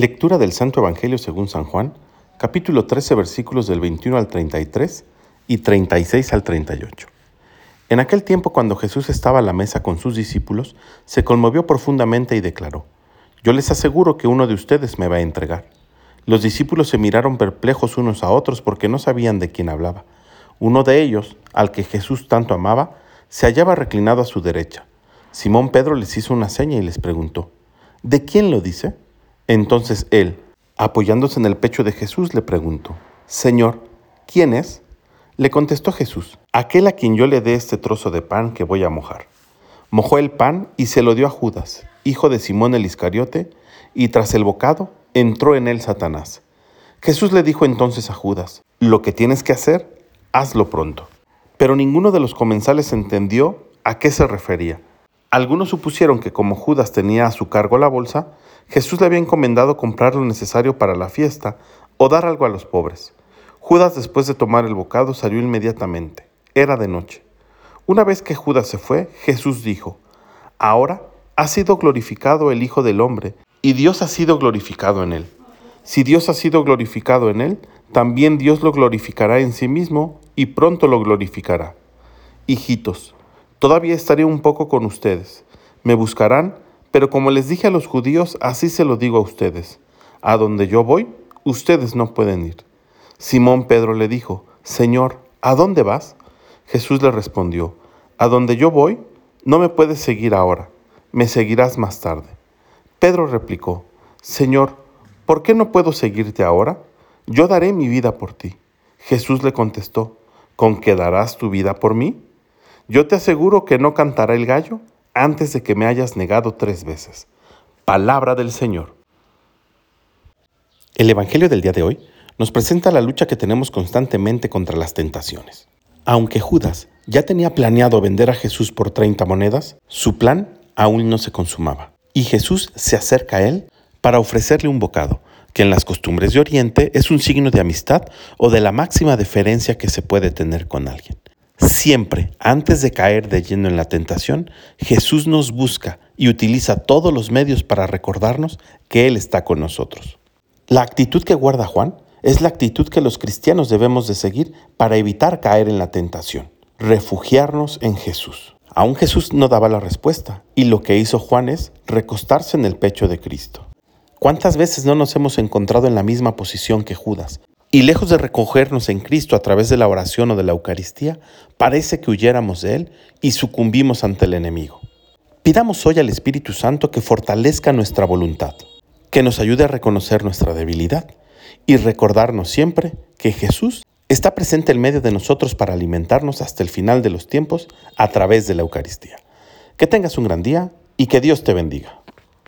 Lectura del Santo Evangelio según San Juan, capítulo 13, versículos del 21 al 33 y 36 al 38. En aquel tiempo, cuando Jesús estaba a la mesa con sus discípulos, se conmovió profundamente y declaró, Yo les aseguro que uno de ustedes me va a entregar. Los discípulos se miraron perplejos unos a otros porque no sabían de quién hablaba. Uno de ellos, al que Jesús tanto amaba, se hallaba reclinado a su derecha. Simón Pedro les hizo una seña y les preguntó, ¿De quién lo dice? Entonces él, apoyándose en el pecho de Jesús, le preguntó, Señor, ¿quién es? Le contestó Jesús, aquel a quien yo le dé este trozo de pan que voy a mojar. Mojó el pan y se lo dio a Judas, hijo de Simón el Iscariote, y tras el bocado entró en él Satanás. Jesús le dijo entonces a Judas, lo que tienes que hacer, hazlo pronto. Pero ninguno de los comensales entendió a qué se refería. Algunos supusieron que como Judas tenía a su cargo la bolsa, Jesús le había encomendado comprar lo necesario para la fiesta o dar algo a los pobres. Judas después de tomar el bocado salió inmediatamente. Era de noche. Una vez que Judas se fue, Jesús dijo, Ahora ha sido glorificado el Hijo del Hombre, y Dios ha sido glorificado en él. Si Dios ha sido glorificado en él, también Dios lo glorificará en sí mismo y pronto lo glorificará. Hijitos, Todavía estaré un poco con ustedes. Me buscarán, pero como les dije a los judíos, así se lo digo a ustedes. A donde yo voy, ustedes no pueden ir. Simón Pedro le dijo, Señor, ¿a dónde vas? Jesús le respondió, A donde yo voy, no me puedes seguir ahora, me seguirás más tarde. Pedro replicó, Señor, ¿por qué no puedo seguirte ahora? Yo daré mi vida por ti. Jesús le contestó, ¿con qué darás tu vida por mí? Yo te aseguro que no cantará el gallo antes de que me hayas negado tres veces. Palabra del Señor. El Evangelio del día de hoy nos presenta la lucha que tenemos constantemente contra las tentaciones. Aunque Judas ya tenía planeado vender a Jesús por 30 monedas, su plan aún no se consumaba. Y Jesús se acerca a él para ofrecerle un bocado, que en las costumbres de Oriente es un signo de amistad o de la máxima deferencia que se puede tener con alguien. Siempre, antes de caer de lleno en la tentación, Jesús nos busca y utiliza todos los medios para recordarnos que Él está con nosotros. La actitud que guarda Juan es la actitud que los cristianos debemos de seguir para evitar caer en la tentación, refugiarnos en Jesús. Aún Jesús no daba la respuesta y lo que hizo Juan es recostarse en el pecho de Cristo. ¿Cuántas veces no nos hemos encontrado en la misma posición que Judas, y lejos de recogernos en Cristo a través de la oración o de la Eucaristía, parece que huyéramos de Él y sucumbimos ante el enemigo. Pidamos hoy al Espíritu Santo que fortalezca nuestra voluntad, que nos ayude a reconocer nuestra debilidad y recordarnos siempre que Jesús está presente en medio de nosotros para alimentarnos hasta el final de los tiempos a través de la Eucaristía. Que tengas un gran día y que Dios te bendiga.